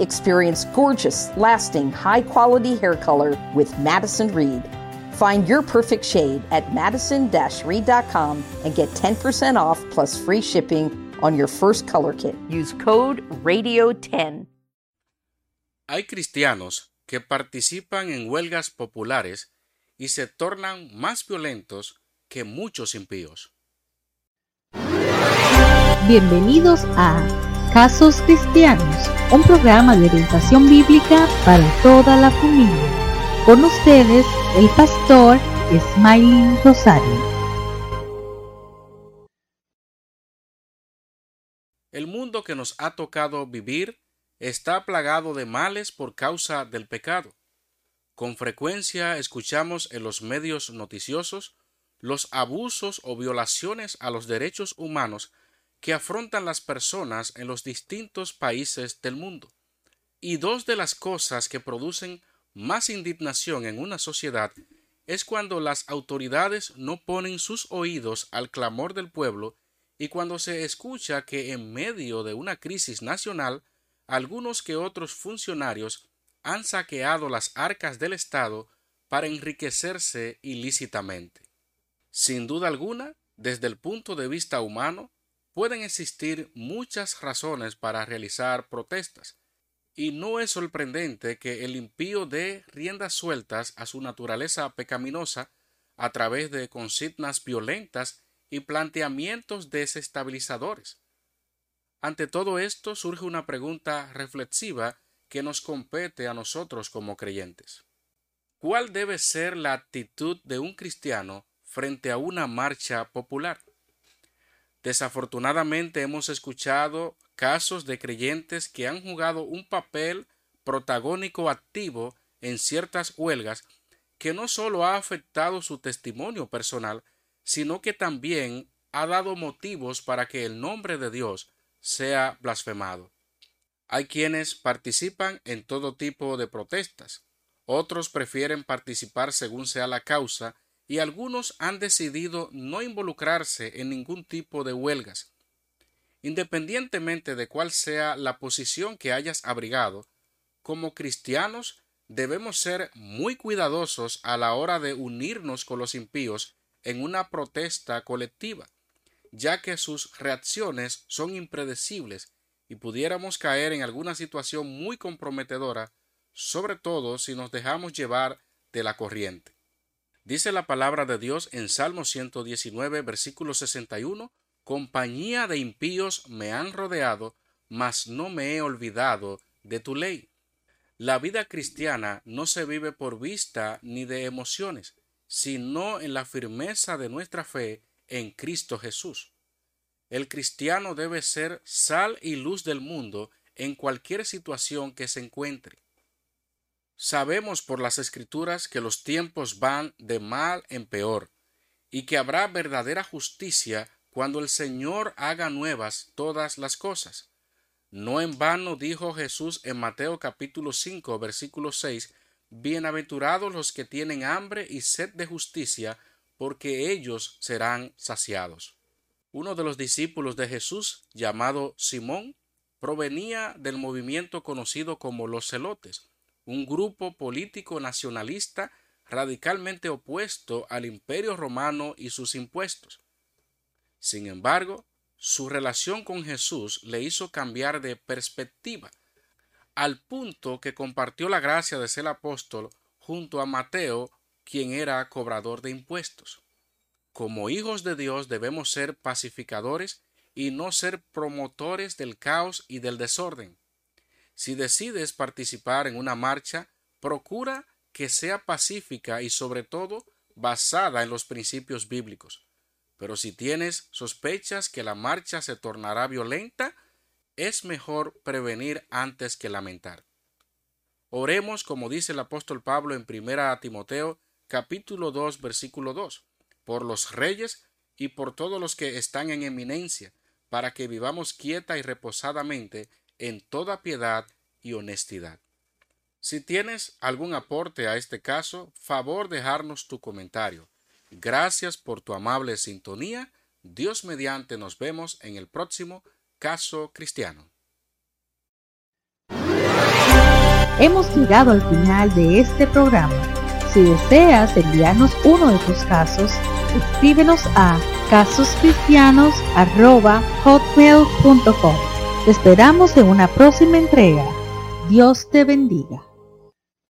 Experience gorgeous, lasting, high quality hair color with Madison Reed. Find your perfect shade at madison reed.com and get 10% off plus free shipping on your first color kit. Use code RADIO10. Hay cristianos que participan en huelgas populares y se tornan más violentos que muchos impíos. Bienvenidos a Casos Cristianos, un programa de orientación bíblica para toda la familia. Con ustedes, el pastor Smiley Rosario. El mundo que nos ha tocado vivir está plagado de males por causa del pecado. Con frecuencia escuchamos en los medios noticiosos los abusos o violaciones a los derechos humanos que afrontan las personas en los distintos países del mundo. Y dos de las cosas que producen más indignación en una sociedad es cuando las autoridades no ponen sus oídos al clamor del pueblo y cuando se escucha que en medio de una crisis nacional algunos que otros funcionarios han saqueado las arcas del Estado para enriquecerse ilícitamente. Sin duda alguna, desde el punto de vista humano, pueden existir muchas razones para realizar protestas, y no es sorprendente que el impío dé riendas sueltas a su naturaleza pecaminosa a través de consignas violentas y planteamientos desestabilizadores. Ante todo esto surge una pregunta reflexiva que nos compete a nosotros como creyentes. ¿Cuál debe ser la actitud de un cristiano frente a una marcha popular? Desafortunadamente hemos escuchado casos de creyentes que han jugado un papel protagónico activo en ciertas huelgas que no solo ha afectado su testimonio personal, sino que también ha dado motivos para que el nombre de Dios sea blasfemado. Hay quienes participan en todo tipo de protestas, otros prefieren participar según sea la causa y algunos han decidido no involucrarse en ningún tipo de huelgas. Independientemente de cuál sea la posición que hayas abrigado, como cristianos debemos ser muy cuidadosos a la hora de unirnos con los impíos en una protesta colectiva, ya que sus reacciones son impredecibles y pudiéramos caer en alguna situación muy comprometedora, sobre todo si nos dejamos llevar de la corriente. Dice la palabra de Dios en Salmo 119, versículo 61, Compañía de impíos me han rodeado, mas no me he olvidado de tu ley. La vida cristiana no se vive por vista ni de emociones, sino en la firmeza de nuestra fe en Cristo Jesús. El cristiano debe ser sal y luz del mundo en cualquier situación que se encuentre. Sabemos por las escrituras que los tiempos van de mal en peor, y que habrá verdadera justicia cuando el Señor haga nuevas todas las cosas. No en vano dijo Jesús en Mateo capítulo 5 versículo 6 Bienaventurados los que tienen hambre y sed de justicia, porque ellos serán saciados. Uno de los discípulos de Jesús, llamado Simón, provenía del movimiento conocido como los celotes, un grupo político nacionalista radicalmente opuesto al imperio romano y sus impuestos. Sin embargo, su relación con Jesús le hizo cambiar de perspectiva, al punto que compartió la gracia de ser apóstol junto a Mateo, quien era cobrador de impuestos. Como hijos de Dios debemos ser pacificadores y no ser promotores del caos y del desorden. Si decides participar en una marcha, procura que sea pacífica y sobre todo basada en los principios bíblicos. Pero si tienes sospechas que la marcha se tornará violenta, es mejor prevenir antes que lamentar. Oremos como dice el apóstol Pablo en 1 Timoteo capítulo 2 versículo 2, por los reyes y por todos los que están en eminencia, para que vivamos quieta y reposadamente en toda piedad y honestidad. Si tienes algún aporte a este caso, favor dejarnos tu comentario. Gracias por tu amable sintonía. Dios mediante nos vemos en el próximo caso cristiano. Hemos llegado al final de este programa. Si deseas enviarnos uno de tus casos, escríbenos a casoscristianos.hotmail.com. Te esperamos en una próxima entrega. Dios te bendiga.